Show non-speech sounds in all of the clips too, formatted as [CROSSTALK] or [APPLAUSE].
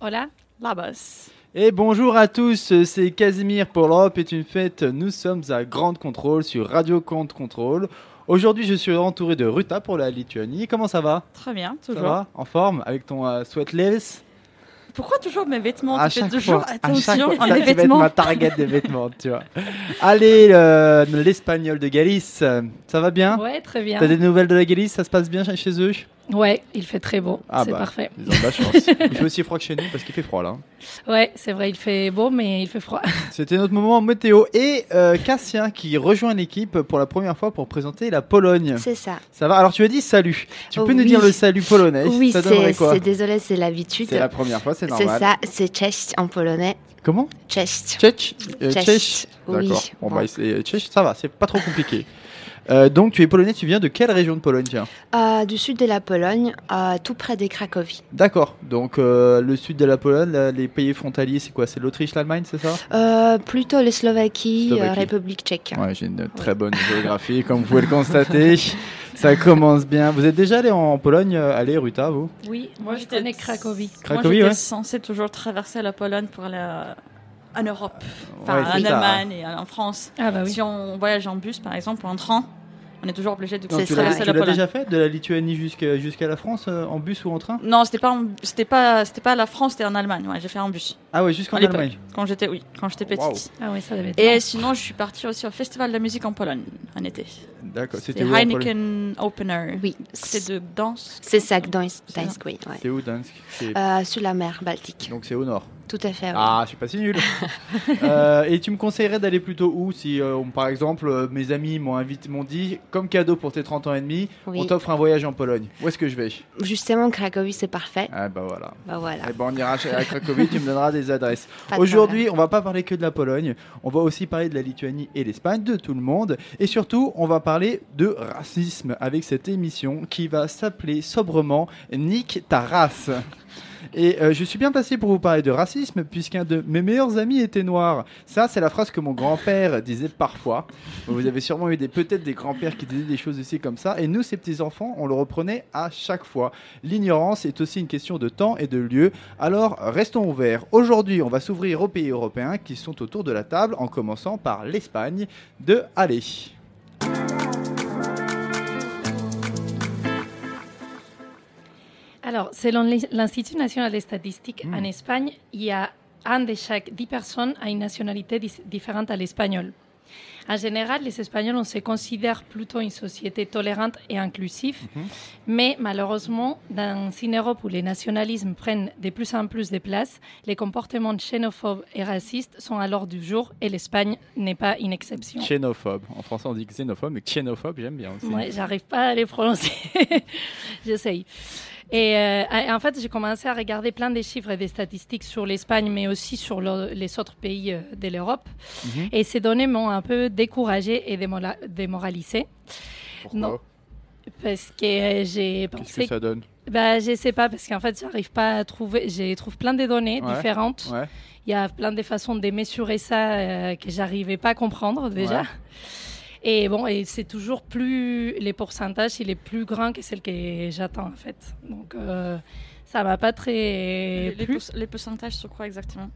Hola, la bosse. Et bonjour à tous, c'est Casimir pour l'Europe est une fête. Nous sommes à Grande Contrôle sur Radio Compte Contrôle. Aujourd'hui, je suis entouré de Ruta pour la Lituanie. Comment ça va? Très bien, Ça toujours. va? En forme? Avec ton euh, sweatless? Pourquoi toujours mes vêtements À Tu fais chaque toujours fois, à chaque attention fois, à ça, tu vas être vêtements. ma target des vêtements, tu vois. Allez, le- l'espagnol de Galice, ça va bien? Ouais, très bien. T'as des nouvelles de la Galice? Ça se passe bien chez eux? Ouais, il fait très beau. Ah c'est bah, parfait. Ils ont de la chance. [LAUGHS] Il fait aussi froid que chez nous parce qu'il fait froid là. Ouais, c'est vrai, il fait beau, mais il fait froid. [LAUGHS] C'était notre moment météo. Et euh, Cassien qui rejoint l'équipe pour la première fois pour présenter la Pologne. C'est ça. Ça va? Alors tu as dit salut. Tu Oh peux nous dire le salut polonais? Oui, Ça donnerait c'est quoi? c'est- désolé, c'est l'habitude. C'est la première fois, c'est C'est normal. ça, c'est cześć en polonais. Comment? Cześć. Tchetch euh, Cześć. Tchetch Oui. D'accord. Bon, Bon. bah, c'est- Tchetch, ça va, c'est pas trop compliqué. Euh, donc tu es polonais, tu viens de quelle région de Pologne tiens Euh, du sud de la Pologne, euh, tout près de Cracovie. D'accord. Donc euh, le sud de la Pologne, là, les pays frontaliers, c'est quoi? C'est l'Autriche, l'Allemagne, c'est ça? Euh, plutôt les Slovaquie, Slovaquie. euh, République tchèque. Ouais, j'ai une très bonne géographie, [LAUGHS] comme vous pouvez le constater. Ça commence bien. Vous êtes déjà allé en Pologne Allez, Ruta, vous? Oui, moi je j'étais- connais Cracovie. Cracovie, Moi, j'étais ouais. censée toujours traverser la Pologne pour aller en Europe, enfin Ouais, c'est en ça. Allemagne et en France. Ah bah oui. Si on voyage en bus, par exemple, ou en train, on est toujours obligé de C'est tu l'as tu la l'as déjà fait De la Lituanie jusqu'à jusqu'à la France, euh, en bus ou en train? Non, c'était pas, en- c'était pas, c'était pas la France, c'était en Allemagne. Ouais, j'ai fait en bus. Ah ouais, jusqu'en. Allemagne. Quand j'étais, oui, quand j'étais petite. Ah oui, ça devait être. Et long. sinon, je suis partie aussi au Festival de la musique en Pologne en été. D'accord, C'était où en Heineken Opener. Oui, C'était de danse. c'est ça, C'est ça. Gdańsk, oui. ouais. C'est où, Dansk? C'est- Euh, sur la mer Baltique. Donc c'est au nord. Tout à fait. Ah, je suis pas si nul. [LAUGHS] Euh, et tu me conseillerais d'aller plutôt où si, euh, on- par exemple, euh, mes amis m'ont invité, m'ont dit, comme cadeau pour tes 30 ans et demi, Oui. on t'offre un voyage en Pologne. Où est-ce que je vais? Justement, Cracovie, c'est parfait. Ah bah voilà. Bah voilà. Eh ben, on ira à Cracovie, tu me donneras des adresses. [LAUGHS] Pas Aujourd'hui, on va pas parler que de la Pologne, on va aussi parler de la Lituanie et l'Espagne, de tout le monde. Et surtout, on va parler de racisme avec cette émission qui va s'appeler sobrement Nick ta race. Et euh, je suis bien placé pour vous parler de racisme puisqu'un de mes meilleurs amis était noir. Ça, c'est la phrase que mon grand-père disait parfois. Vous avez sûrement eu des peut-être des grands-pères qui disaient des choses aussi comme ça. Et nous, ces petits enfants, on le reprenait à chaque fois. L'ignorance est aussi une question de temps et de lieu. Alors, restons ouverts. Aujourd'hui, on va s'ouvrir aux pays européens qui sont autour de la table, en commençant par l'Espagne de Aller. Alors, selon l'I- l'Institut national des statistiques, Mm. en Espagne, il y a un de chaque dix personnes a une nationalité différente à l'espagnol. En général, les Espagnols, on se considère plutôt une société tolérante et inclusive, Mhm. mais malheureusement, dans une Europe où les nationalismes prennent de plus en plus de place, les comportements xénophobes et racistes sont à l'ordre du jour et l'Espagne n'est pas une exception. Xénophobe. En français, on dit xénophobe, mais xénophobe, j'aime bien aussi. Ouais, j'arrive pas à les prononcer. [LAUGHS] J'essaye. Et euh, en fait, j'ai commencé à regarder plein de chiffres et des statistiques sur l'Espagne, mais aussi sur le- les autres pays euh, de l'Europe. Mhm. Et ces données m'ont un peu découragée et démoralisée. Pourquoi Non. Parce que euh, j'ai Qu'est-ce pensé. que ça donne Bah, je sais pas, parce qu'en fait, j'arrive pas à trouver. Je trouve plein de données Ouais. différentes. Ouais. Il y a plein de façons de mesurer ça euh, que j'arrivais pas à comprendre déjà. Ouais. Et bon, et c'est toujours plus. Les pourcentages, il est plus grand que celle que j'attends en fait. Donc, euh, ça m'a pas très Les, plu. pourcentages sur quoi exactement?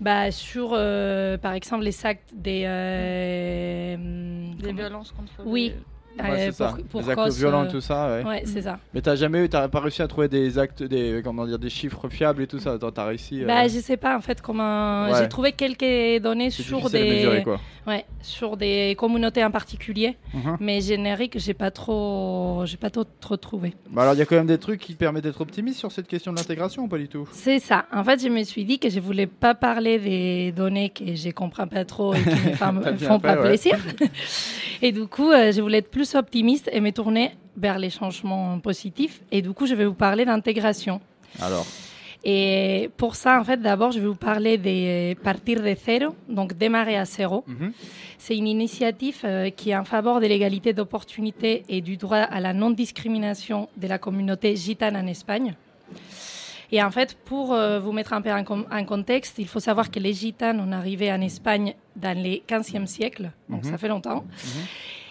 Bah, sur, euh, par exemple, les actes des. euh, Des comment- violences contre Oui. les- Ouais, c'est ça. pour, les actes violents euh, et tout ça, ouais. Ouais, c'est ça. Mais t'as jamais eu, t'as pas réussi à trouver des actes, des, comment dire, des chiffres fiables et tout ça? T'as réussi. euh, Bah, je sais pas en fait comment. Ouais. J'ai trouvé quelques données sur à mesurer, des, quoi. ouais, sur des communautés en particulier, Mhm. mais générique, j'ai pas trop, j'ai pas trop, trop trouvé. Bah alors, il y a quand même des trucs qui te permettent d'être optimiste sur cette question de l'intégration ou pas du tout? C'est ça. En fait, je me suis dit que je voulais pas parler des données que je comprends pas trop et qui me [LAUGHS] font, fait, pas plaisir. [LAUGHS] et du coup, euh, je voulais être plus optimiste et me tourner vers les changements positifs. Et du coup, je vais vous parler d'intégration. Alors, Et pour ça, en fait, d'abord, je vais vous parler de partir de zéro, donc démarrer à zéro. Mhm. C'est une initiative euh, qui est en faveur de l'égalité d'opportunités et du droit à la non-discrimination de la communauté gitane en Espagne. Et en fait, pour euh, vous mettre un peu en, contexte, il faut savoir que les gitanes ont arrivé en Espagne dans les 15e siècle, donc Mhm. ça fait longtemps.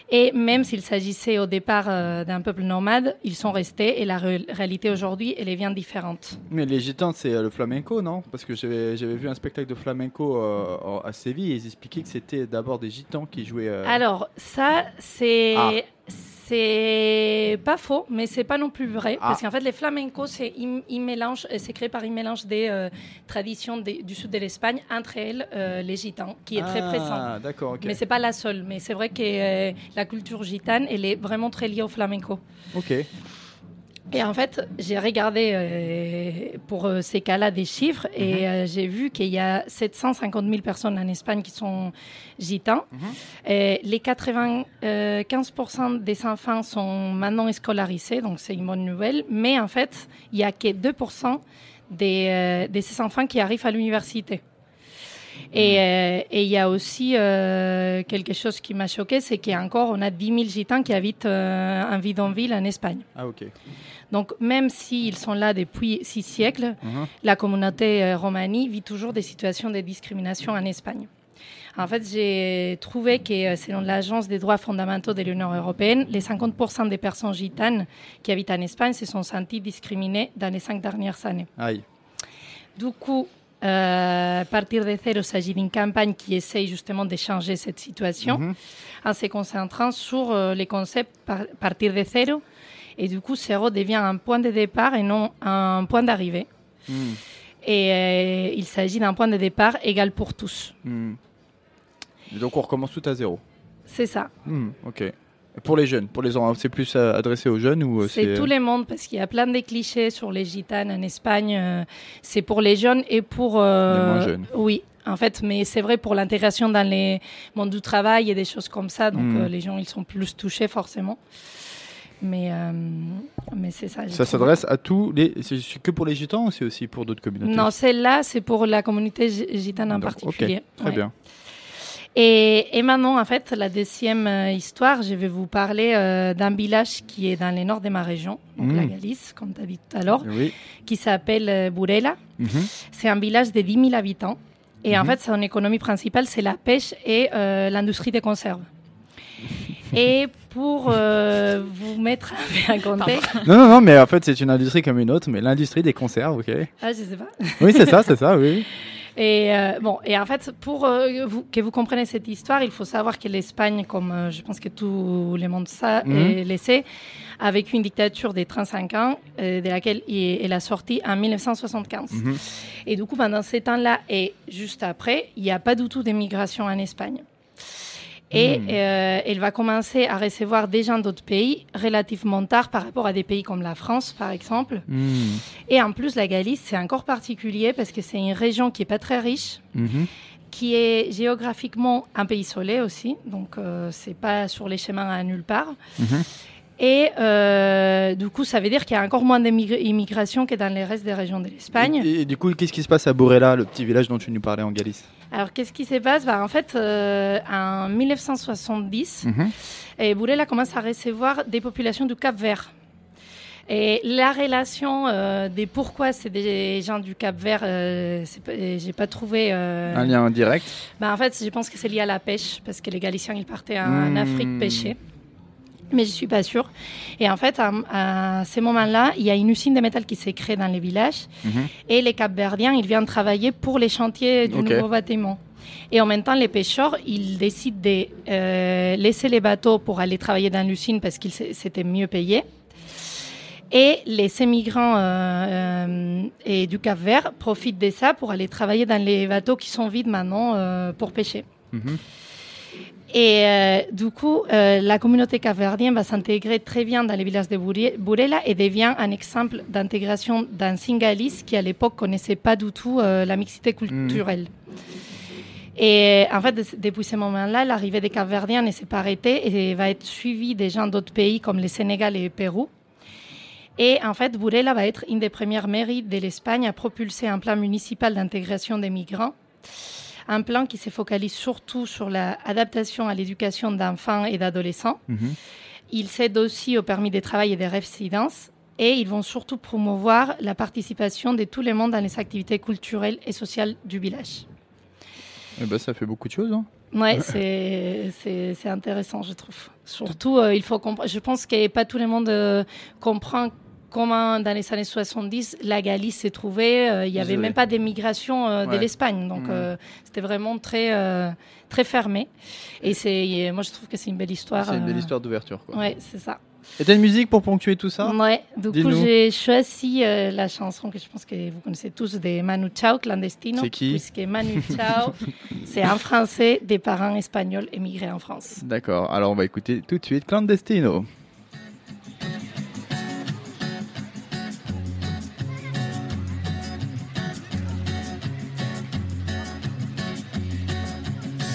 Et même s'il s'agissait au départ euh, d'un peuple nomade, ils sont restés et la ré- réalité aujourd'hui, elle est bien différente. mais les gitans, c'est euh, le flamenco, non? Parce que j'avais vu un spectacle de flamenco euh, à Séville et ils expliquaient que c'était d'abord des gitans qui jouaient. euh, Alors, ça, c'est. Ah. C'est pas faux, mais c'est pas non plus vrai. Ah. Parce qu'en fait, les flamencos, c'est euh, c'est créé par un mélange des euh, traditions des- du sud de l'Espagne entre elles, euh, les gitans, qui est très présent. Ah, d'accord, ok. Mais c'est pas la seule. Mais c'est vrai que euh, la culture gitane, elle est vraiment très liée au flamenco. Ok. Et en fait, j'ai regardé euh, pour euh, ces cas-là des chiffres et euh, j'ai vu qu'il y a 750 000 personnes en Espagne qui sont gitans. Et les 95% des enfants sont maintenant scolarisés, donc c'est une bonne nouvelle. Mais en fait, il y a que 2% des, euh, de ces enfants qui arrivent à l'université. Et euh, et il y a aussi euh, quelque chose qui m'a choqué, c'est qu'encore on a 10 000 gitans qui habitent euh, en bidonville en Espagne. Ah, ok. Donc, même s'ils sont là depuis six siècles, Mhm. la communauté euh, romanie vit toujours des situations de discrimination en Espagne. En fait, j'ai trouvé que, euh, selon l'Agence des droits fondamentaux de l'Union européenne, les 50% des personnes gitanes qui habitent en Espagne se sont senties discriminées dans les cinq dernières années. Aïe. Du coup, euh, partir de zéro s'agit d'une campagne qui essaye justement de changer cette situation Mhm. en se concentrant sur euh, les concepts par- partir de zéro. Et du coup, zéro devient un point de départ et non un point d'arrivée. Hmm. Et euh, il s'agit d'un point de départ égal pour tous. Hmm. Et donc on recommence tout à zéro. C'est ça. Hmm, ok. Et pour les jeunes, pour les enfants, c'est plus euh, adressé aux jeunes ou euh, C'est tout le monde parce qu'il y a plein de clichés sur les gitanes en Espagne. euh, c'est pour les jeunes et pour Les moins jeunes. Oui, en fait, mais c'est vrai pour l'intégration dans les mondes du travail et des choses comme ça. Donc les gens ils sont plus touchés forcément. Mais euh, mais c'est ça. Ça s'adresse à tous les. C'est que pour les gitans ou c'est aussi pour d'autres communautés? Non, celle-là c'est pour la communauté gi- gitane en Donc, particulier. Très Ouais. bien. Et, et maintenant, en fait, la deuxième euh, histoire, je vais vous parler euh, d'un village qui est dans le nord de ma région, donc Mm. la Galice, comme tu as dit tout à l'heure, Oui. qui s'appelle Burela. Mhm. C'est un village de 10 000 habitants. Et en Mhm. fait, son économie principale, c'est la pêche et euh, l'industrie des conserves. Et pour euh, vous mettre en contexte, Non, non, non, mais en fait, c'est une industrie comme une autre, mais l'industrie des conserves, ok. ah, je sais pas. Oui, c'est ça, c'est ça, oui. Et euh, bon, et en fait, pour euh, vous, que vous compreniez cette histoire, il faut savoir que l'Espagne, comme euh, je pense que tout le monde ça, Mhm. euh, le sait, a vécu une dictature de 35 ans, de laquelle il- elle a sorti en 1975. Mhm. Et du coup, pendant ces temps-là et juste après, il n'y a pas du tout d'immigration en Espagne. Et Mhm. euh, elle va commencer à recevoir des gens d'autres pays relativement tard par rapport à des pays comme la France, par exemple. Hmm. Et en plus, la Galice, c'est encore particulier parce que c'est une région qui est pas très riche, Mhm. qui est géographiquement un pays isolé aussi, donc euh, c'est pas sur les chemins à nulle part. Mhm. Et euh, du coup, ça veut dire qu'il y a encore moins d'immigration que dans les restes des régions de l'Espagne. Et, et du coup, qu'est-ce qui se passe à Borella, le petit village dont tu nous parlais en Galice? Alors, qu'est-ce qui se passe? Bah, En fait, euh, en 1970, Mhm. et Burela commence à recevoir des populations du Cap Vert. Et la relation euh, des pourquoi c'est des gens du Cap Vert, euh, euh, j'ai pas trouvé. euh, Un lien direct? Bah, en fait, je pense que c'est lié à la pêche, parce que les Galiciens, ils partaient en Hmm. Afrique pêcher. Mais je suis pas sûre. Et en fait, à, à ce moment-là, il y a une usine de métal qui s'est créée dans les villages. Mhm. Et les Capverdiens, ils viennent travailler pour les chantiers du nouveau bâtiment. Et en même temps, les pêcheurs, ils décident de euh, laisser les bateaux pour aller travailler dans l'usine parce qu'ils s'étaient mieux payés. Et les émigrants euh, euh, et du Cap Vert profitent de ça pour aller travailler dans les bateaux qui sont vides maintenant euh, pour pêcher. Mhm. Et euh, du coup, euh, la communauté capverdienne va s'intégrer très bien dans les villages de Burela et devient un exemple d'intégration d'un Singalis qui, à l'époque, connaissait pas du tout euh, la mixité culturelle. Et en fait, de- depuis ce moment-là, l'arrivée des Capverdiens ne s'est pas arrêtée et va être suivie des gens d'autres pays comme le Sénégal et le Pérou. Et en fait, Burela va être une des premières mairies de l'Espagne à propulser un plan municipal d'intégration des migrants. Un plan qui se focalise surtout sur l'adaptation à l'éducation d'enfants et d'adolescents. Mhm. Il s'aide aussi au permis de travail et des résidences. Et ils vont surtout promouvoir la participation de tout le monde dans les activités culturelles et sociales du village. Eh ben, ça fait beaucoup de choses. hein. Ouais, [LAUGHS] c'est intéressant, je trouve. Surtout, euh, il faut comprendre. Je pense que pas tout le monde euh, comprend comment, dans les années 70, la Galice s'est trouvée. Euh, il n'y avait même pas d'émigration euh, Ouais. de l'Espagne, donc Mhm. euh, c'était vraiment très très fermé. Et c'est, moi, je trouve que c'est une belle histoire. C'est une belle histoire d'ouverture. quoi. Ouais, c'est ça. Et t'as une musique pour ponctuer tout ça? Ouais, du coup, j'ai choisi euh, la chanson que je pense que vous connaissez tous de Manu Chao, Clandestino. C'est qui? Puisque Manu Chao, [LAUGHS] c'est un Français des parents espagnols émigrés en France. D'accord, alors on va écouter tout de suite Clandestino.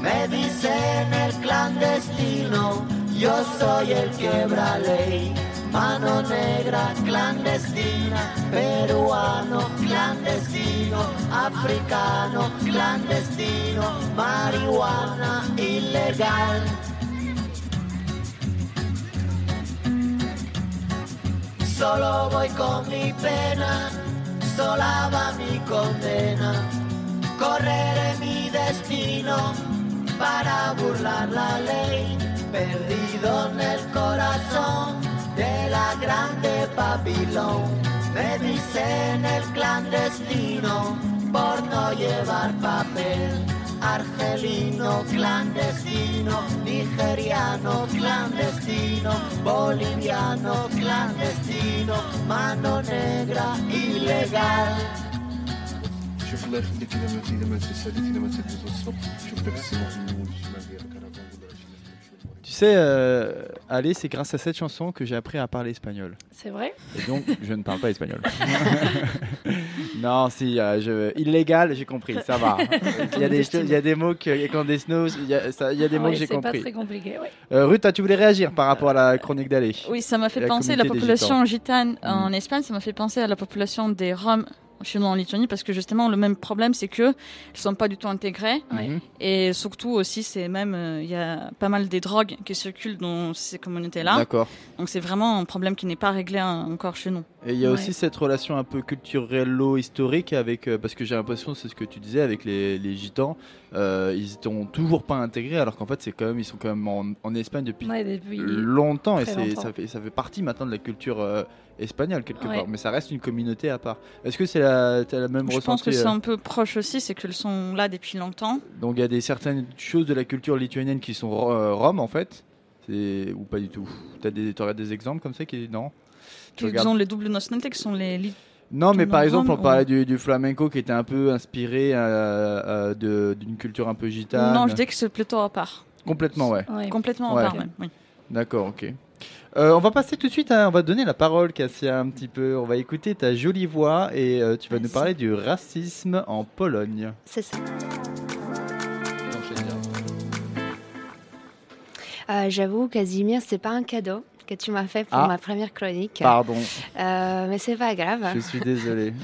Me dicen el clandestino, yo soy el quebra ley. Mano negra clandestina, peruano clandestino, africano clandestino, marihuana ilegal. Solo voy con mi pena, sola va mi condena. Correré mi destino para burlar la ley, perdido en el corazón de la grande Babilón. Me dicen el clandestino por no llevar papel. Argelino clandestino, nigeriano clandestino, boliviano clandestino, mano negra ilegal. شوف الله يخليك الا ما اذا ما تساليت الا ما تتوصل شوف داك السي محمد الجمال ديالك راه كنقول راه Tu sais, euh, allez, c'est grâce à cette chanson que j'ai appris à parler espagnol. C'est vrai Et donc, je ne parle pas espagnol. [LAUGHS] non, si, euh, je... illégal, j'ai compris, ça va. Il y a des, choses- il y a des mots que Clandestino, il y a, ça- il y a des Ah mots ouais, que j'ai C'est pas compris. très compliqué, ouais. Euh, Ruth, toi, tu voulais réagir par rapport à la chronique d'Allé Oui, ça m'a fait La penser, la communauté des population gitane en Mm. Espagne, ça m'a fait penser à la population des Roms chez nous en Lituanie, parce que justement, le même problème, c'est que ils sont pas du tout intégrés. Mhm. Et surtout aussi, c'est même, euh, il y a pas mal des drogues qui circulent dans ces communautés-là. D'accord. Donc c'est vraiment un problème qui n'est pas réglé hein, encore chez nous. Et il y a Ouais. aussi cette relation un peu culturello-historique avec, euh, parce que j'ai l'impression, c'est ce que tu disais, avec les, les gitans, euh, ils sont toujours pas intégrés, alors qu'en fait, c'est quand même, ils sont quand même en, en Espagne depuis Ouais, depuis... longtemps, et très c'est, longtemps. ça, fait, ça fait partie maintenant de la culture euh, espagnole quelque Ouais. part, mais ça reste une communauté à part. Est-ce que c'est la, t'as la même Je pense que c'est euh, un peu proche aussi, c'est qu'ils sont là depuis longtemps. Donc il y a des certaines choses de la culture lituanienne qui sont euh, roms en fait, c'est ou pas du tout. T'as des, t'aurais des exemples comme ça qui non? Ils regardes- ont les doubles nationalités qui sont les, Li- Non, mais par exemple, on parlait ou- du, du flamenco qui était un peu inspiré euh, euh, de- d'une culture un peu gitane. Non, je dis que c'est plutôt à part. Complètement, ouais. Ouais. Complètement Ouais. à part même. Oui. D'accord, ok. Euh, on va passer tout de suite, à- on va donner la parole, Cassia, un petit peu. On va écouter ta jolie voix et euh, tu vas nous parler du racisme en Pologne. C'est ça. Euh, J'avoue, Casimir, c'est pas un cadeau que tu m'as fait pour Ah. ma première chronique. Pardon, Euh, mais c'est pas grave. je suis désolé. [LAUGHS]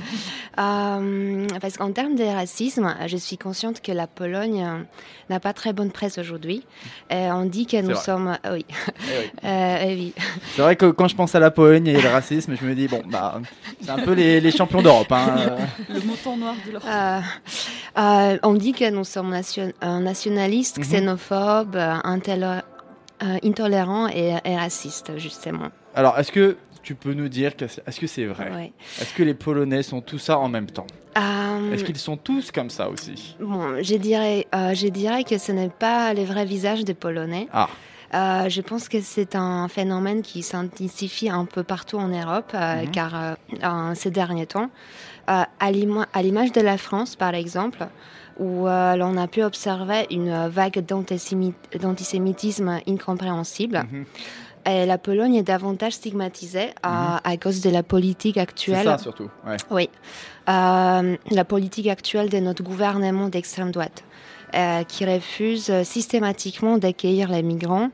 Euh, parce qu'en termes de racisme, je suis consciente que la Pologne euh, n'a pas très bonne presse aujourd'hui. Euh, on dit que nous vrai. sommes. ah oui. Eh oui. [LAUGHS] Euh, eh oui. C'est vrai que quand je pense à la Pologne et le racisme, je me dis, bon, bah, c'est un peu les, les champions d'Europe. Hein. Le mouton noir de l'Europe. Euh, euh, on dit que nous sommes nation- euh, nationalistes, Mhm. xénophobes, euh, intoler- euh, intolérants et, et racistes, justement. Alors, est-ce que tu peux nous dire, est-ce que c'est vrai? Ouais. Est-ce que les Polonais sont tous ça en même temps? Euh, Est-ce qu'ils sont tous comme ça aussi? Bon, je dirais, euh, je dirais que ce n'est pas le vrai visage des Polonais. Ah. Euh, je pense que c'est un phénomène qui s'intensifie un peu partout en Europe, euh, Mhm. car euh, en ces derniers temps, à l'image de la France, par exemple, où euh, l'on a pu observer une vague d'antisémi- d'antisémitisme incompréhensible. Mhm. Et la Pologne est davantage stigmatisée à, à cause de la politique C'est actuelle. ça surtout. Ouais. Oui. Euh, la politique actuelle de notre gouvernement d'extrême droite, euh, qui refuse euh, systématiquement d'accueillir les migrants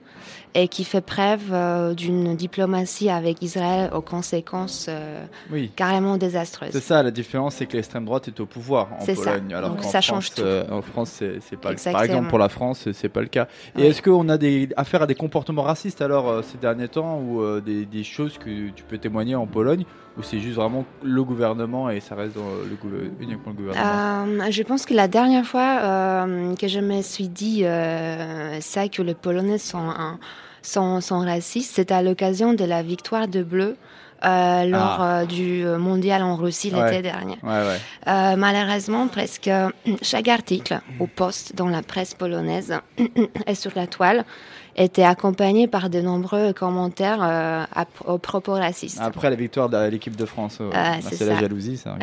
et qui fait preuve euh, d'une diplomatie avec Israël aux conséquences euh, Oui. carrément désastreuses. C'est ça, la différence, c'est que l'extrême droite est au pouvoir en C'est ça. Pologne. Alors Donc ça France, change tout. euh, en France, c'est pas le cas. Par Exactement. exemple, pour la France, c'est pas le cas. Et est-ce qu'on a des affaires à des comportements racistes alors ces derniers temps ou des, des choses que tu peux témoigner en Pologne ou c'est juste vraiment le gouvernement et ça reste dans le uniquement le gouvernement? Euh, je pense que la dernière fois euh, que je me suis dit euh, ça, que les Polonais sont, un- sont, sont racistes, c'était à l'occasion de la victoire de Bleu euh, lors Ah. euh, du mondial en Russie Ouais. l'été dernier. Ouais, ouais. Euh, malheureusement, presque [CLEARS THROAT] chaque article ou post dans la presse polonaise [CLEARS THROAT] et sur la toile était accompagné par de nombreux commentaires euh, à, aux propos racistes. Après la victoire de l'équipe de France, euh, Ah, bah, c'est c'est la jalousie, ça.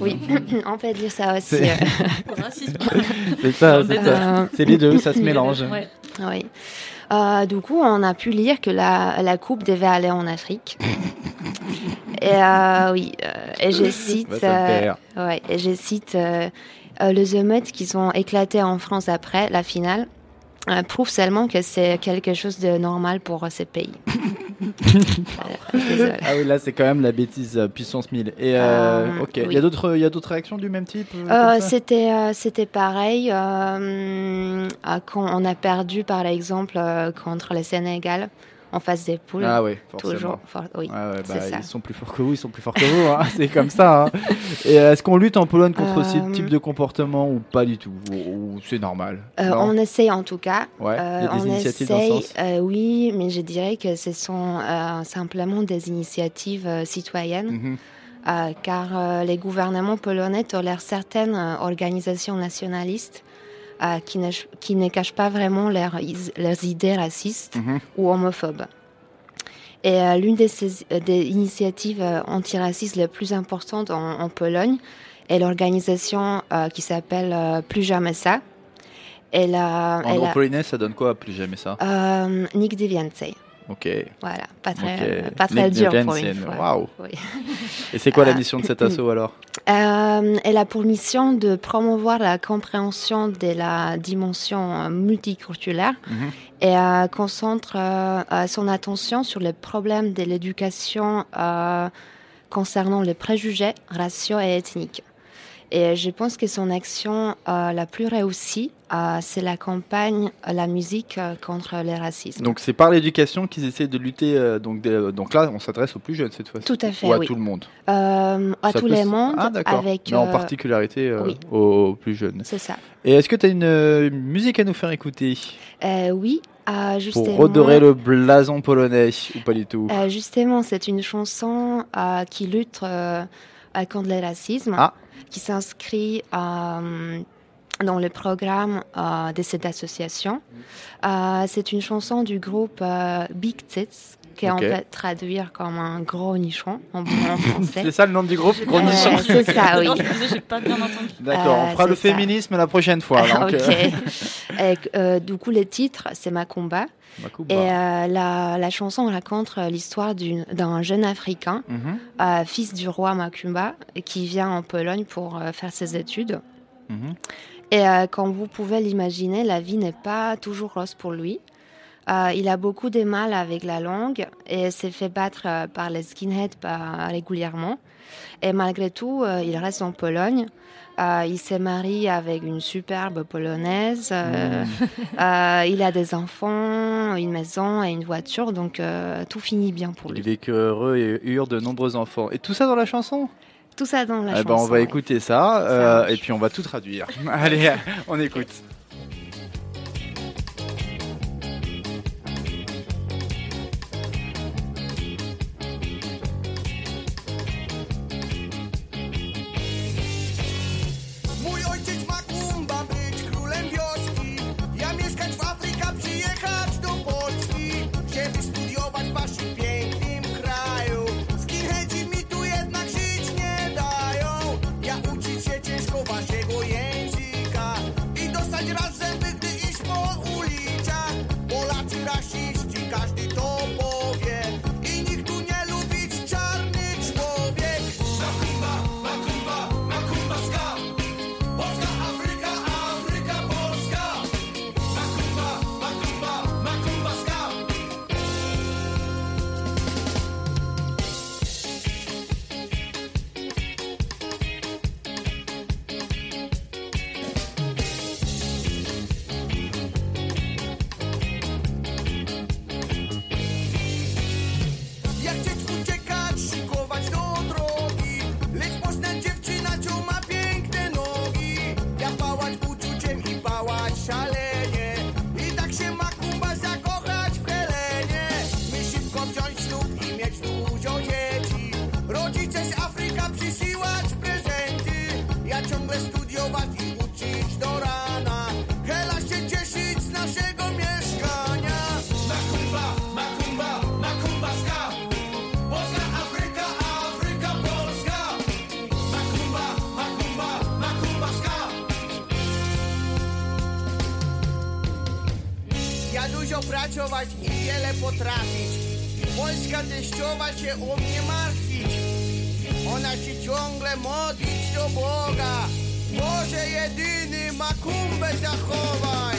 Oui, [LAUGHS] [CLEARS THROAT] on peut dire ça aussi. C'est- euh. [LAUGHS] [LAUGHS] C'est ça, c'est ça. Euh, C'est les deux, ça se mélange. Ouais. Oui. Euh, du coup, on a pu lire que la, la coupe devait aller en Afrique. et euh, oui, euh, et je cite, euh, ouais, et je cite euh, euh, les émeutes qui sont éclatées en France après la finale. Euh, prouvent seulement que c'est quelque chose de normal pour euh, ces pays. [LAUGHS] Euh. Ah oui, là c'est quand même la bêtise euh, puissance 1000. Et euh, Euh, ok, il oui. y a d'autres, il y a d'autres réactions du même type. euh, Euh, c'était euh, c'était pareil quand on a perdu par exemple euh, contre le Sénégal en phase des poules. Ah oui, forcément. Toujours oui. Ouais, bah, ça. ils sont plus forts que vous, ils sont plus forts que vous, hein, [LAUGHS] c'est comme ça. hein. Euh, est-ce qu'on lutte en Pologne contre ce Euh, type de comportement ou pas du tout? Ou, ou c'est normal? Euh, on essaye en tout cas. Ouais, y a Euh, des on initiatives dans ce essaye, sens? oui, mais je dirais que ce sont simplement des initiatives citoyennes, Mhm. euh, car les gouvernements polonais tolèrent certaines organisations nationalistes euh, qui, ne, qui ne cachent pas vraiment leurs, leurs idées racistes Mhm. ou homophobes. Et euh, l'une des, euh, des initiatives euh, antiracistes les plus importantes en, en Pologne est l'organisation euh, qui s'appelle Plus jamais ça. Elle a, En elle a- polonais, ça donne quoi Plus jamais ça? Nigdy więcej. Ok. Voilà, pas très, euh, pas très dur pour une fois. Oui. [LAUGHS] Et c'est quoi la Euh, mission de cet assaut alors? [CLEARS THROAT] Euh, elle a pour mission de promouvoir la compréhension de la dimension multiculturelle Mhm. et euh, concentre euh, son attention sur les problèmes de l'éducation concernant les préjugés raciaux et ethniques. Et je pense que son action euh, la plus réussie, euh, c'est la campagne euh, La musique contre le racisme. Donc c'est par l'éducation qu'ils essaient de lutter. donc, là, on s'adresse aux plus jeunes cette fois-ci. Tout à fait, Ou à oui. tout le monde. À tous peut les mondes, Ah avec. Mais en particularité oui. aux plus jeunes. C'est ça. Et est-ce que tu as une musique à nous faire écouter? Oui, justement. pour redorer le blason polonais ou pas du tout? Euh, justement, c'est une chanson euh, qui lutte euh, contre le racisme, Ah. qui s'inscrit euh, dans le programme euh, de cette association. Euh, c'est une chanson du groupe euh, Big Tits, qu'on Ok. peut traduire comme un gros nichon en, [LAUGHS] français. C'est ça le nom du groupe Gros Euh, Nichon c'est ça, [LAUGHS] oui. J'ai pas bien entendu. D'accord, on Euh, fera le ça. féminisme la prochaine fois. donc, ok. euh, [LAUGHS] Et, euh, du coup, le titre, c'est Macumba. Makumba. Et euh, la, la chanson raconte l'histoire d'un jeune Africain, Mhm, euh, fils du roi Macumba, qui vient en Pologne pour euh, faire ses études. mhm. Et euh, comme vous pouvez l'imaginer, la vie n'est pas toujours rose pour lui. Euh, il a beaucoup de mal avec la langue et s'est fait battre euh, par les skinheads pas régulièrement. Et malgré tout, euh, il reste en Pologne. Euh, il s'est marié avec une superbe polonaise. Euh, euh, il a des enfants, une maison et une voiture, donc euh, tout finit bien pour Il lui. vécu heureux et eure de nombreux enfants. Et tout ça dans la chanson? Tout ça dans la Eh chanson. ben, On va ouais. écouter ça, Ça euh, et puis on va tout traduire. [LAUGHS] Allez, on écoute. Pracować i wiele potrafić. Polska teściowa się o mnie martwić. Ona się ciągle modlić do Boga. Boże jedyny makumbę zachowaj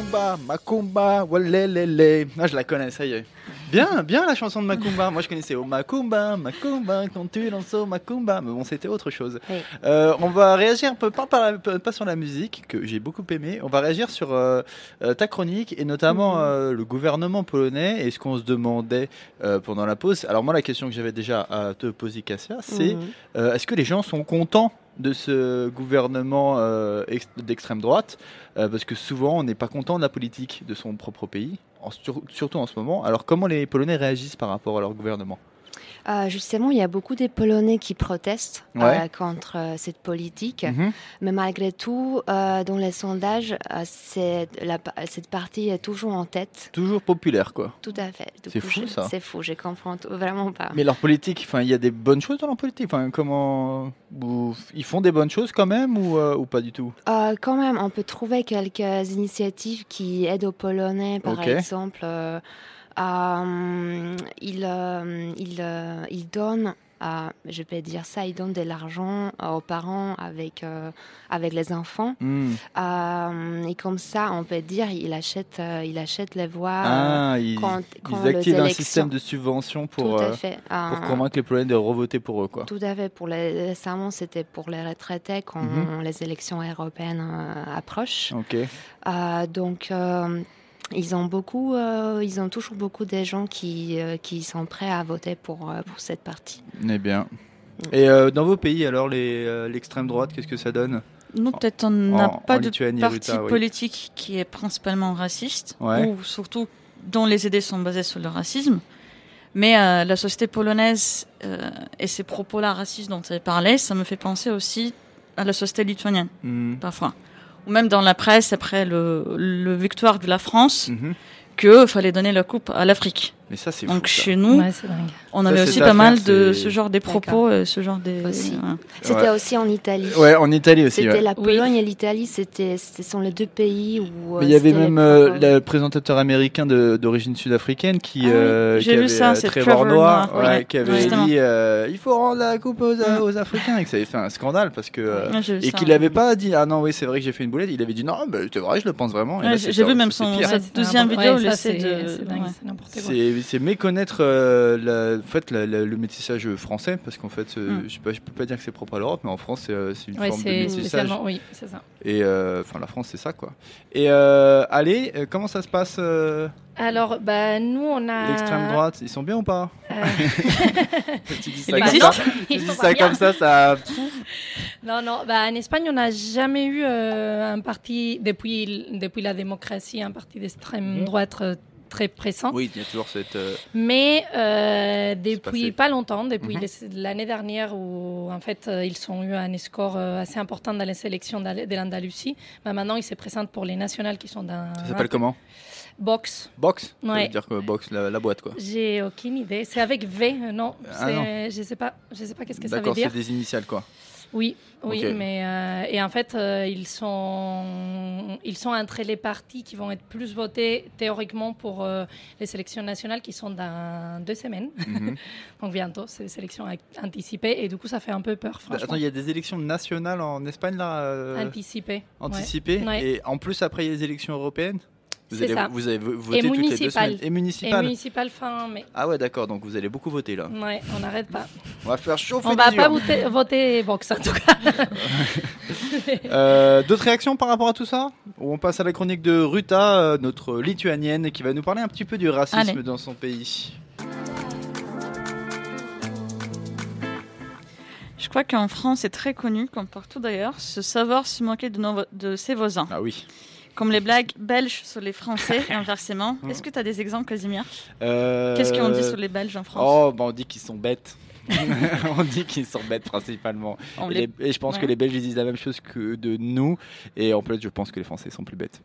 Macumba, Macumba, walelele. Ah, je la connais, ça y est. Bien, bien la chanson de Macumba. Moi, je connaissais Oh Macumba, Macumba, quand tu lances au Macumba. Mais bon, c'était autre chose. Oui. Euh, on va réagir un peu, pas, par la- pas sur la musique, que j'ai beaucoup aimé. On va réagir sur euh, euh, ta chronique et notamment euh, le gouvernement polonais et ce qu'on se demandait pendant la pause. Alors, moi, la question que j'avais déjà à te poser, Cassia, c'est Mhm. est-ce que les gens sont contents de ce gouvernement euh, ex- d'extrême droite Euh, Parce que souvent, on n'est pas content de la politique de son propre pays, surtout en ce moment. Alors, comment les Polonais réagissent par rapport à leur gouvernement? Euh, justement, il y a beaucoup de Polonais qui protestent euh, contre euh, cette politique. Mhm. Mais malgré tout, dans les sondages, la cette partie est toujours en tête. Toujours populaire, quoi. Tout à fait. C'est fou, je- ça. C'est fou, je comprends vraiment pas. Mais leur politique, il y a des bonnes choses dans leur politique. Comment ou- ils font des bonnes choses quand même ou, ou pas du tout? Quand même, on peut trouver quelques initiatives qui aident aux Polonais, par exemple. Euh, ils, euh, euh, ils donnent, euh, je peux dire ça, ils donnent de l'argent aux parents avec, avec les enfants. Hmm. Et comme ça, on peut dire, il achète, il achète les voix. Ah, ils, quand- quand ils activent un système de subvention pour, pour Euh, convaincre les Polonais de revoter pour eux, quoi. Tout à fait. Pour les, récemment, c'était pour les retraités quand Mhm. les élections européennes approchent. Donc, ils ont beaucoup, euh, ils ont toujours beaucoup de gens qui, euh, qui sont prêts à voter pour, euh, pour cette partie. Eh bien. Et euh, dans vos pays, alors, euh, l'extrême droite, qu'est-ce que ça donne Nous, peut-être, on n'a pas en de Lituanie, parti Ruta, oui. politique qui est principalement raciste, Ouais. ou surtout dont les idées sont basées sur le racisme. Mais euh, la société polonaise euh, et ces propos-là racistes dont tu as parlé, ça me fait penser aussi à la société lituanienne, Hmm. parfois. Ou même dans la presse, après le, le victoire de la France, Mhm. que fallait donner la coupe à l'Afrique. Mais ça, c'est Donc fou, ça. chez nous, Ouais, on Ça, avait aussi pas mal de ce genre des propos, euh, ce genre des... Aussi. ouais. C'était Ouais. aussi en Italie. Ouais, en Italie aussi. C'était ouais. la Oui. Pologne et l'Italie, c'était, ce sont les deux pays où. euh, Mais il y avait même euh, le présentateur américain de- d'origine sud-africaine qui, Ah oui, euh, j'ai qui vu avait, ça, euh, c'est Trevor oui. qui avait Justement. dit euh, il faut rendre la coupe aux, aux Africains et que ça avait fait un scandale parce que euh, et qu'il n'avait pas dit ah non oui c'est vrai que j'ai fait une boulette il avait dit non mais c'est vrai je le pense vraiment j'ai vu même son- deuxième vidéo, c'est n'importe quoi. C'est méconnaître euh, la, en fait, la- la- le métissage français parce qu'en fait euh, Mm. je je peux pas dire que c'est propre à l'Europe mais en France c'est euh, une Ouais, forme de métissage oui, c'est ça. et enfin la France c'est ça quoi et allez comment ça se passe Alors, bah, nous, on a. l'extrême droite ils sont bien ou pas [LAUGHS] tu dis ça comme ça tu dis ça comme ça ça [LAUGHS] Non, non, bah, en Espagne, on n'a jamais eu euh, un parti, depuis, depuis la démocratie, un parti d'extrême Mhm. droite très pressant. Oui, il y a toujours cette. euh, Mais euh, depuis pas longtemps, depuis Mhm. l'année dernière où en fait euh, ils ont eu un score assez important dans les élections d'Al- de l'Andalousie, bah, maintenant ils se présentent pour les nationales qui sont dans Ça s'appelle comment? Box. Box? Ça Ouais. veut dire que box, la, la boîte quoi. J'ai aucune idée. C'est avec V, non Ah, c'est- Je sais pas. Je sais pas qu'est-ce que ça veut D'accord, dire. c'est des initiales quoi. Oui, oui, mais euh, et en fait euh, ils sont ils sont entre les partis qui vont être plus votés théoriquement pour euh, les élections nationales qui sont dans deux semaines. Mhm. [LAUGHS] Donc bientôt, c'est des élections anticipées et du coup ça fait un peu peur, franchement. Attends, il y a des élections nationales en Espagne là Anticipées. anticipées Ouais. et en plus après il y a les élections européennes. Vous allez, ça. vous avez vo- voté toutes les deux semaines. Et Et municipales. municipal fin mai. Ah ouais d'accord, donc vous allez beaucoup voter là. Ouais, on n'arrête pas. On va faire chauffer On va pas voter, voter Vox en tout cas. [LAUGHS] Euh, D'autres réactions par rapport à tout ça? Ou on passe à la chronique de Ruta, euh, notre lituanienne, qui va nous parler un petit peu du racisme Allez. dans son pays. Je crois qu'en France, c'est très connu, comme partout d'ailleurs, ce savoir se moquer de, nos- de ses voisins. Ah oui. Comme les blagues belges sur les Français et [LAUGHS] inversement. Est-ce que tu as des exemples, Casimir Euh, Qu'est-ce qu'on dit sur les Belges en France Oh, bah on dit qu'ils sont bêtes. [LAUGHS] [LAUGHS] on dit qu'ils sont bêtes principalement. Et, les- les- et je pense Ouais. que les Belges ils disent la même chose que de nous. Et en plus, je pense que les Français sont plus bêtes.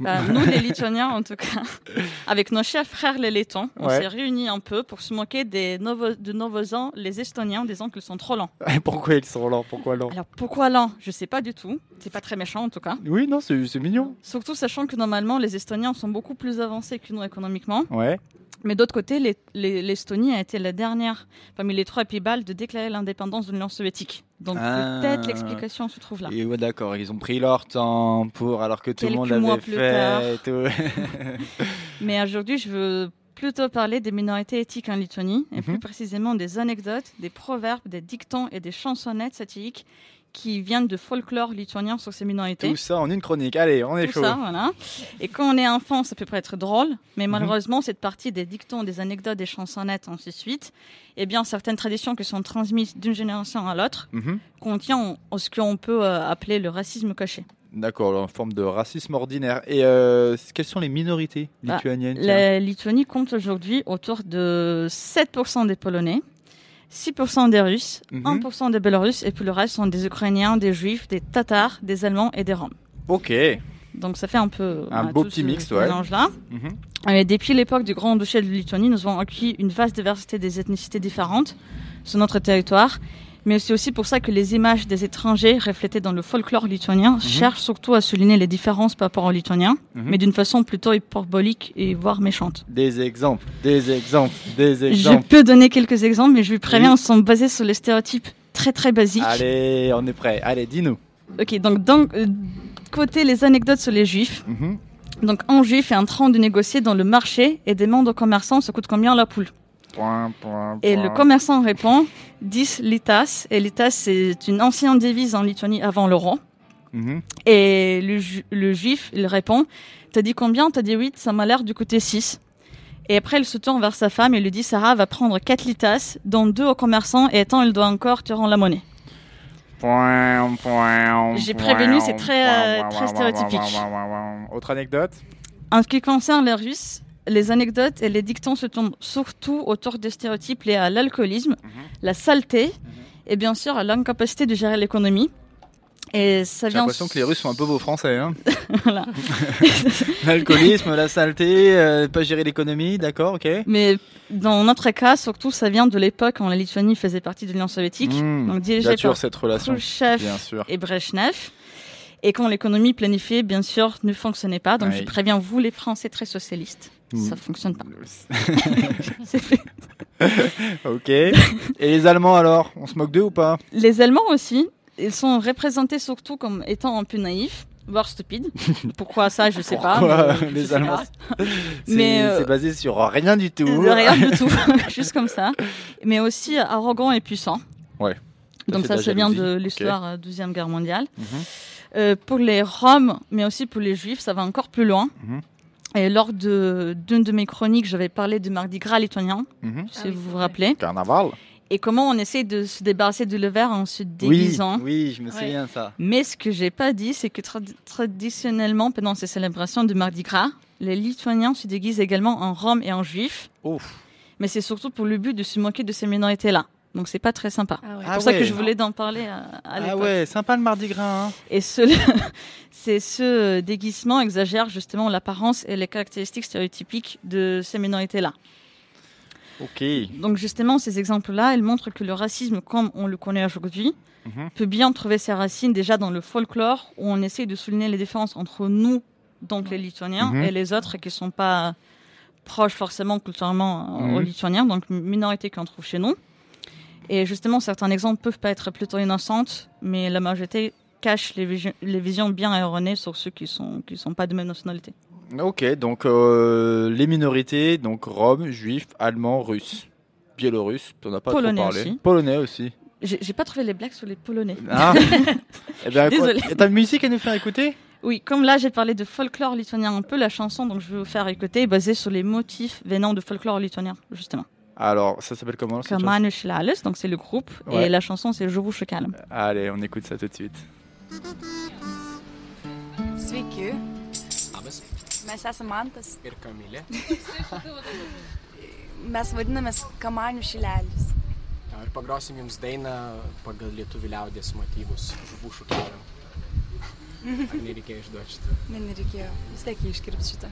Bah, Nous, les Lituaniens, en tout cas, [LAUGHS] avec nos chers frères les Lettons, on Ouais. s'est réunis un peu pour se moquer des nouveaux, de nos voisins, les Estoniens, en disant qu'ils sont trop lents. [LAUGHS] Pourquoi ils sont lents? Pourquoi lents? Alors pourquoi lents? Je sais pas du tout. C'est pas très méchant en tout cas. Oui, non, c'est c'est mignon. Surtout sachant que normalement, les Estoniens sont beaucoup plus avancés que nous économiquement. Ouais. Mais d'autre côté, les- les- l'Estonie a été la dernière parmi les trois pays baltes de déclarer l'indépendance de l'Union soviétique. Donc Ah. peut-être l'explication se trouve là. Et ouais, d'accord, ils ont pris leur temps pour, alors que tout le monde l'avait fait. et tout. [LAUGHS] Mais aujourd'hui, je veux plutôt parler des minorités éthiques en Lituanie, et Mhm. plus précisément des anecdotes, des proverbes, des dictons et des chansonnettes satiriques qui viennent de folklore lituanien sur ces minorités. Tout ça en une chronique. Allez, on est Tout chaud. ça, voilà. Et quand on est enfant, ça peut être drôle, mais Mhm. malheureusement, cette partie des dictons, des anecdotes, des chansonnettes, ainsi de suite, eh bien, certaines traditions qui sont transmises d'une génération à l'autre Mhm. contient en- ce qu'on peut euh, appeler le racisme caché. D'accord, en forme de racisme ordinaire. Et euh, quelles sont les minorités Ah, lituaniennes tiens? La Lituanie compte aujourd'hui autour de 7% des Polonais, 6% des Russes, Mhm. 1% des Bélarusses, et puis le reste sont des Ukrainiens, des Juifs, des Tatars, des Allemands et des Roms. Ok. Donc ça fait un peu Un beau petit mix, ouais. mélange-là. Mhm. Et depuis l'époque du Grand Duché de Lituanie, nous avons acquis une vaste diversité des ethnicités différentes sur notre territoire. Mais c'est aussi pour ça que les images des étrangers reflétées dans le folklore lituanien cherchent surtout à souligner les différences par rapport aux Lituaniens, Mhm. mais d'une façon plutôt hyperbolique et voire méchante. Des exemples, des exemples, des Je exemples. peux donner quelques exemples, mais je vous préviens, Oui. ils sont basés sur les stéréotypes très très basiques. Allez, on est prêt. Allez, dis-nous. Ok, donc d'un euh, côté les anecdotes sur les juifs. Mhm. Donc un juif est en train de négocier dans le marché et demande au commerçant ça coûte combien la poule? Et le commerçant répond 10 litas. Et litas c'est une ancienne devise en Lituanie avant l'euro. Mhm. Et le, ju- le juif il répond t'as dit combien? T'as dit 8, ça m'a l'air de coûter 6. Et après il se tourne vers sa femme et lui dit Sarah va prendre 4 litas, dont 2 au commerçant et tant il doit encore te rendre la monnaie. J'ai prévenu, c'est très, euh, très stéréotypique. Autre anecdote? En ce qui concerne les Russes, les anecdotes et les dictons se tournent surtout autour des stéréotypes liés à l'alcoolisme, Mhm. la saleté et bien sûr à l'incapacité de gérer l'économie. J'ai l'impression que les Russes sont un peu beaux Français. Hein. [LAUGHS] Voilà. [LAUGHS] L'alcoolisme, la saleté, euh, pas gérer l'économie, d'accord, ok. Mais dans notre cas, surtout, ça vient de l'époque quand la Lituanie faisait partie de l'Union soviétique, Mmh. donc dirigée par cette relation, Khrushchev bien sûr. et Brezhnev. Et quand l'économie planifiée, bien sûr, ne fonctionnait pas. Donc je préviens vous, les Français très socialistes, Mmh. ça fonctionne pas. [LAUGHS] [LAUGHS] C'est fait. ok. Et les Allemands alors On se moque d'eux ou pas? Les Allemands aussi, ils sont représentés surtout comme étant un peu naïfs, voire stupides. [LAUGHS] Pourquoi ça, je sais pas. Mais je les sais Allemands pas. C'est Mais, euh, c'est basé sur rien du tout. Rien du tout, juste comme ça. Mais aussi arrogants et puissants. Ouais. Donc ça, de la ça vient de l'histoire euh, 12e guerre mondiale. Mhm. Euh, pour les Roms, mais aussi pour les Juifs, ça va encore plus loin. Mhm. Et lors de- d'une de, mes chroniques, j'avais parlé du Mardi Gras lituanien, Mhm. si vous vous rappelez. Carnaval. Et comment on essaie de se débarrasser de l'hiver en se Oui, déguisant. oui, je me souviens de ça. Mais ce que j'ai pas dit, c'est que trad- traditionnellement, pendant ces célébrations de Mardi Gras, les Lituaniens se déguisent également en Roms et en Juifs. Ouf. Mais c'est surtout pour le but de se moquer de ces minorités-là. Donc c'est pas très sympa. Ah ouais. C'est Ah pour ça ouais. que je voulais d'en parler à, à Ah l'époque. ouais, sympa le Mardi Gras. Hein. Et ce, [LAUGHS] c'est ce déguisement exagère justement l'apparence et les caractéristiques stéréotypiques de ces minorités-là. Ok. Donc justement, ces exemples-là, elles montrent que le racisme, comme on le connaît aujourd'hui, Mhm. peut bien trouver ses racines déjà dans le folklore, où on essaie de souligner les différences entre nous, donc les Lituaniens, Mhm. et les autres qui sont pas proches forcément culturellement euh, Mhm. aux Lituaniens, donc une minorité qu'on trouve chez nous. Et justement, certains exemples peuvent pas être plutôt innocentes, mais la majorité cache les, visions- les visions bien erronées sur ceux qui sont qui sont pas de même nationalité. Ok, donc euh, les minorités, donc Roms, Juifs, Allemands, Russes, Biélorusses, on n'a pas Polonais trop parlé. aussi. Polonais aussi. J'ai pas trouvé les blagues sur les Polonais. Ah. [LAUGHS] eh bien, Désolée. t'as une musique à nous faire écouter? Oui, comme là j'ai parlé de folklore lituanien un peu, la chanson donc je vais vous faire écouter est basée sur les motifs venant de folklore lituanien justement. Alors, ça s'appelle comment Kamanu Šlalis, donc c'est le groupe, Ouais. et la chanson c'est Je vous calme. Allez, on écoute ça tout de suite. Sveiki. Mes esame Mantas. Ir Kamilė. Mes vadinamės Kamanių šilelis. Ir pagrosim jums dainą pagal lietuvių liaudės motyvus žuvų šukelio. Ar nereikėjo išduoti šitą? Ne, nereikėjo. Vis tiek jį iškirps šitą.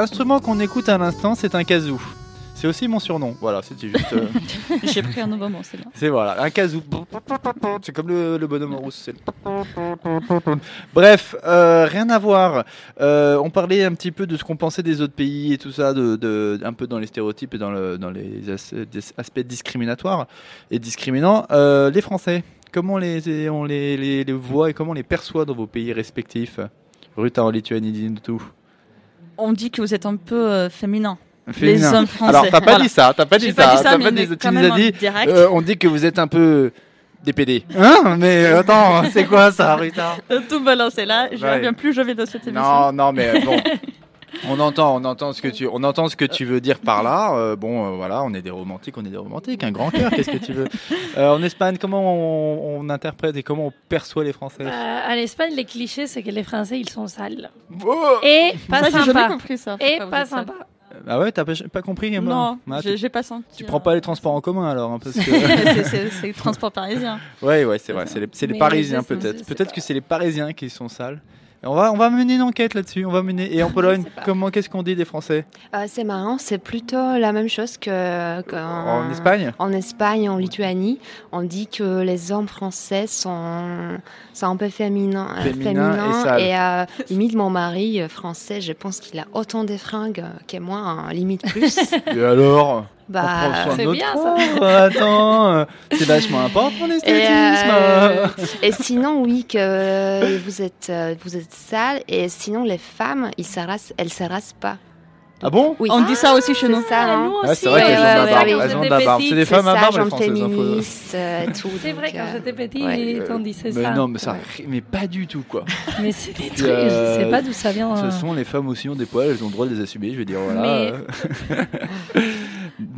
L'instrument qu'on écoute à l'instant, c'est un kazoo. C'est aussi mon surnom. Voilà, c'était juste. euh, [LAUGHS] J'ai pris un mot, c'est là. c'est voilà, un kazoo. C'est comme le, le bonhomme rousse. c'est le- Bref, euh, rien à voir. Euh, on parlait un petit peu de ce qu'on pensait des autres pays et tout ça, de, de- un peu dans les stéréotypes et dans, le, dans les as- des aspects discriminatoires et discriminants. Euh, les Français, comment on les, on les, les, les voit et comment on les perçoit dans vos pays respectifs? Ruth en Lituanie, dis-nous tout. On dit que vous êtes un peu euh, féminin. Féminin. Les hommes français. Alors, t'as pas Voilà. dit ça, t'as pas dit ça. pas dit ça, t'as mais pas on dit est ça. Tu quand nous même as dit, euh, on dit que vous êtes un peu des PD. Hein Mais euh, attends, c'est quoi ça, Rita? Euh, [LAUGHS] Tout balancé là, je Ouais. reviens plus jamais dans cette émission. Non, non, mais euh, bon. [LAUGHS] On entend, on entend ce que tu, on entend ce que tu veux dire par là. Euh, bon, euh, voilà, on est des romantiques, on est des romantiques, un grand cœur. Qu'est-ce que tu veux? Euh, En Espagne, comment on, on interprète et comment on perçoit les Français? Euh, en Espagne, les clichés, c'est que les Français, ils sont sales. Oh Et pas sympa. compris ça. Et pas sale sympa. Ah ouais, t'as pas, pas compris Non, Ah, j'ai pas senti. tu prends pas les transports en commun alors, hein, que. [LAUGHS] c'est c'est- c'est le transport parisien. Ouais, ouais, c'est vrai. C'est les, c'est les Parisiens peut-être. Peut-être pas. que c'est les Parisiens qui sont sales. On va, on va mener une enquête là-dessus. On va mener. Et en [LAUGHS] Pologne, comment, qu'est-ce qu'on dit des Français? Euh, c'est marrant, c'est plutôt la même chose que qu'en- En Espagne? En Espagne, en Lituanie, on dit que les hommes français sont, sont un peu féminins, euh, Féminins et euh, limite mon mari français, je pense qu'il a autant de fringues que moi, hein, limite plus. [LAUGHS] Et alors? Bah, On prend soin de c'est notre bien, ça. Attends, euh, c'est vachement important Et, l'esthétisme. euh, et sinon, oui, que vous êtes, euh, vous êtes sale. Et sinon, les femmes, ils se rasent- elles pas. Ah bon? Oui. On dit ça aussi chez nous. C'est ça, hein. nous Ouais, aussi, c'est vrai ouais, qu'elles ont de la ouais, barbe. ouais, Elles ont de la barbe. C'est des femmes à barbe, les Françaises. euh, [LAUGHS] tout. C'est vrai, quand euh, j'étais petite, ouais. on disait Mais ça. non, mais ça, Ouais. mais pas du tout quoi. Mais c'est des trucs, euh, je sais pas d'où ça vient. De toute euh. façon, les femmes aussi ont des poils, elles ont le droit de les assumer, je veux dire, voilà. Mais- [LAUGHS] euh.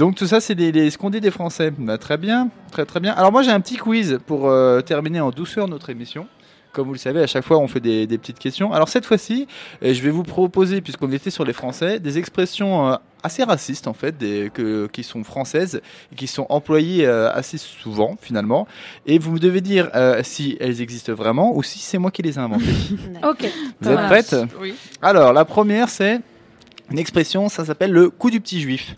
Donc tout ça, c'est les, les- ce qu'on dit des Français. Bah, très bien, très très bien. Alors moi, j'ai un petit quiz pour euh, terminer en douceur notre émission. Comme vous le savez, à chaque fois, on fait des, des petites questions. Alors cette fois-ci, euh, je vais vous proposer, puisqu'on était sur les Français, des expressions euh, assez racistes en fait, des, que, qui sont françaises et qui sont employées euh, assez souvent finalement. Et vous me devez dire euh, si elles existent vraiment ou si c'est moi qui les ai inventées. [LAUGHS] Ok. Vous êtes prêtes? Oui. Alors, la première, c'est une expression, ça s'appelle le coup du petit juif.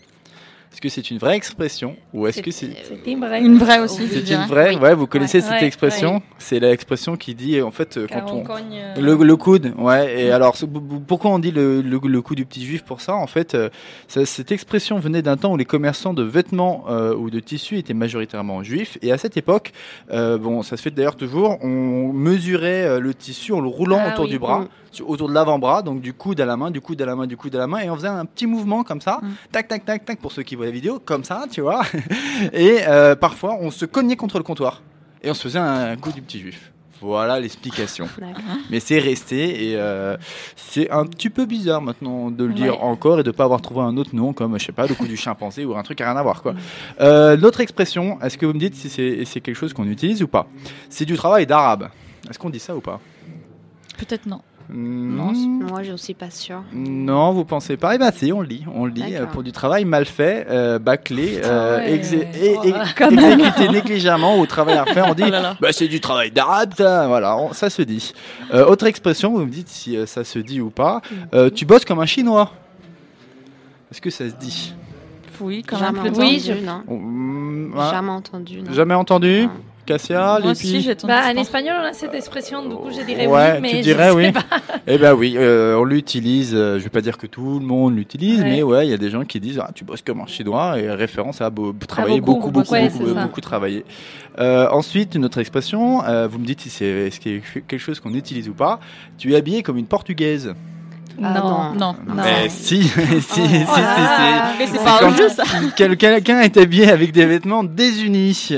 Est-ce que c'est une vraie expression ou est-ce que c'est une vraie. Une vraie aussi. c'est une vraie Ouais, vous connaissez Ouais, cette ouais, expression? C'est l'expression qui dit en fait euh, quand on euh, le, le coude, ouais. Et alors, b- b- pourquoi on dit le, le, le coup du petit juif pour ça? En fait, euh, ça- cette expression venait d'un temps où les commerçants de vêtements euh, ou de tissus étaient majoritairement juifs. Et à cette époque, euh, bon, ça se fait d'ailleurs toujours, on mesurait le tissu en le roulant Ah autour oui. du bras. Mm. autour de l'avant-bras, donc du coude à la main, du coude à la main, du coude à la main, et on faisait un petit mouvement comme ça, Mm. tac, tac, tac, tac, pour ceux qui la vidéo, comme ça, tu vois. [LAUGHS] Et euh, parfois, on se cognait contre le comptoir, et on se faisait un coup du petit juif. Voilà l'explication. [LAUGHS] Mais c'est resté et euh, c'est un petit peu bizarre maintenant de le dire Ouais. encore et de pas avoir trouvé un autre nom comme je sais pas le coup du chimpanzé ou un truc à rien à voir quoi. Euh, L'autre expression, est-ce que vous me dites si c'est c'est quelque chose qu'on utilise ou pas? C'est du travail d'arabe. Est-ce qu'on dit ça ou pas? Peut-être non. Non, Moi, je suis pas sûre. non, vous pensez pas Eh ben si, on le lit, on le lit euh, D'accord. pour du travail mal fait, euh, bâclé, euh, Ah ouais. exé- et- Oh, et- [LAUGHS] exécuté négligemment ou travail à refaire. On [LAUGHS] dit, Oh là là. bah, c'est du travail d'arabe, voilà, on- ça se dit. Euh, autre expression, vous me dites si euh, ça se dit ou pas. Euh, tu bosses comme un chinois. Est-ce que ça se dit? Oui, quand Jamais même. entendu, plutôt. non. Mm, Jamais entendu, non. Jamais entendu Cassia, Moi les aussi, filles j'ai entendu. Bah, je en espagnol, on a cette expression, du coup, je dirais Ouais, oui, mais tu je dirais sais oui. pas. [LAUGHS] Eh ben oui, euh, on l'utilise. euh, je vais pas dire que tout le monde l'utilise, Ouais. mais ouais, il y a des gens qui disent ah, tu bosses comme un chinois et référence à beau- travailler beaucoup, beaucoup, beaucoup, ouais, beaucoup, beaucoup travailler. Euh, ensuite, une autre expression. euh, vous me dites si c'est est-ce qu'il y a quelque chose qu'on utilise ou pas. Tu es habillé comme une portugaise. Ah, non. Non. Mais [LAUGHS] si, si, [LAUGHS] si, si, si, Oh là Mais c'est C'est pas jeu, ça. Quel- Quelqu'un est habillé avec des vêtements désunis.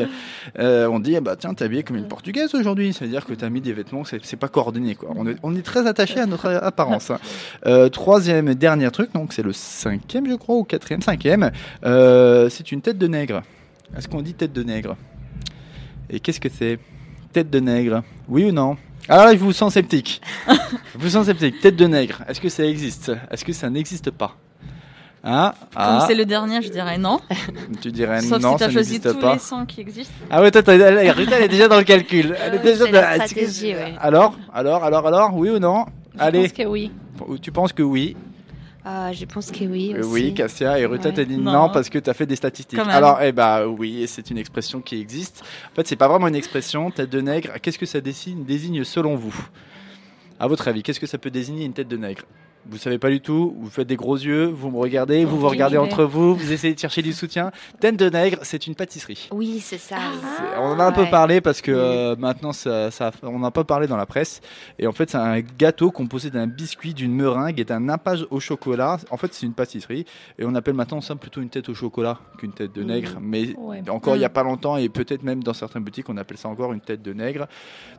Euh, on dit, eh bah tiens, t'es habillé comme une portugaise aujourd'hui. Ça veut dire que t'as mis des vêtements, c'est c'est pas coordonné. Quoi. On, est, on est très attaché à notre apparence. hein. Euh, troisième et dernier truc, donc c'est le cinquième, je crois, ou quatrième, cinquième. Euh, c'est une tête de nègre. Est-ce qu'on dit tête de nègre? Et qu'est-ce que c'est? Tête de nègre. Oui ou non? Ah là, je vous sens sceptique. je vous sens sceptique. Tête de nègre. Est-ce que ça existe? Est-ce que ça n'existe pas? Ah, Comme ah, c'est le dernier, je dirais non. [LAUGHS] tu dirais Sauf non, si tu ça as choisi n'existe tous pas. les sons qui existent. Ah ouais, toi, t'as- elle, est déjà dans le calcul. Elle est Ouais, déjà c'est dans la stratégie, ouais. Alors, alors, alors, alors, oui ou non? Je Allez, pense que oui. tu penses que oui? Ah, je pense que oui Euh, aussi. Oui, Cassia et Ruta Ouais. t'as dit non, Non. parce que t'as fait des statistiques. Alors, eh bah oui, c'est une expression qui existe. En fait, c'est pas vraiment une expression. Tête de nègre. Qu'est-ce que ça désigne, désigne selon vous? À votre avis, qu'est-ce que ça peut désigner une tête de nègre? Vous savez pas du tout. Vous faites des gros yeux. Vous me regardez. Vous vous regardez entre vous. Vous essayez de chercher du soutien. Tête de nègre, c'est une pâtisserie. Oui, c'est ça. C'est- On en a un peu parlé parce que euh, maintenant ça, ça- on n'a pas parlé dans la presse. Et en fait, c'est un gâteau composé d'un biscuit, d'une meringue et d'un nappage au chocolat. En fait, c'est une pâtisserie. Et on appelle maintenant ça plutôt une tête au chocolat qu'une tête de nègre. Mais Ouais. encore il n'y a pas longtemps, et peut-être même dans certaines boutiques, on appelle ça encore une tête de nègre.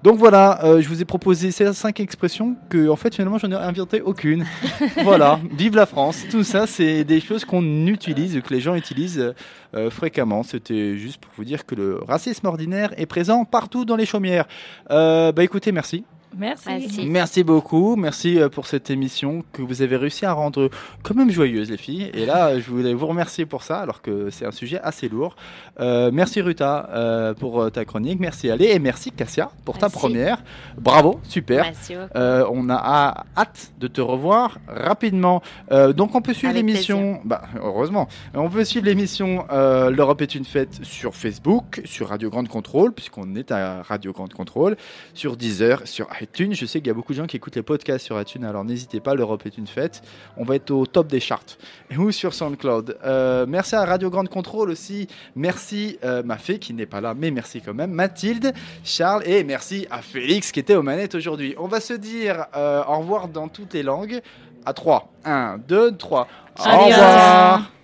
Donc voilà, euh, je vous ai proposé ces cinq expressions que, en fait, finalement, j'en ai inventé aucune. [LAUGHS] voilà, vive la France. Tout ça, c'est des choses qu'on utilise, que les gens utilisent euh, fréquemment. C'était juste pour vous dire que le racisme ordinaire est présent partout dans les chaumières. Euh, bah écoutez, merci. Merci. Merci. Merci beaucoup. Merci euh, pour cette émission que vous avez réussi à rendre quand même joyeuse, les filles. Et là, je voulais vous remercier pour ça, alors que c'est un sujet assez lourd. Euh, merci Ruta euh, pour euh, ta chronique. Merci Ale et merci Cassia pour ta première. Bravo, super. Merci. Euh, on a hâ- hâte de te revoir rapidement. Euh, donc on peut suivre l'émission. Bah, heureusement. On peut suivre l'émission euh, L'Europe est une fête sur Facebook, sur Radio Grande Contrôle, puisqu'on est à Radio Grande Contrôle, sur Deezer, sur iTunes. Je sais qu'il y a beaucoup de gens qui écoutent les podcasts sur iTunes, alors n'hésitez pas. L'Europe est une fête. On va être au top des charts ou sur SoundCloud. Euh, merci à Radio Grande Contrôle aussi. Merci euh, ma fée qui n'est pas là, mais merci quand même. Mathilde, Charles et merci à Félix qui était aux manettes aujourd'hui. On va se dire euh, au revoir dans toutes les langues. À 3. 1, 2, 3. Au revoir.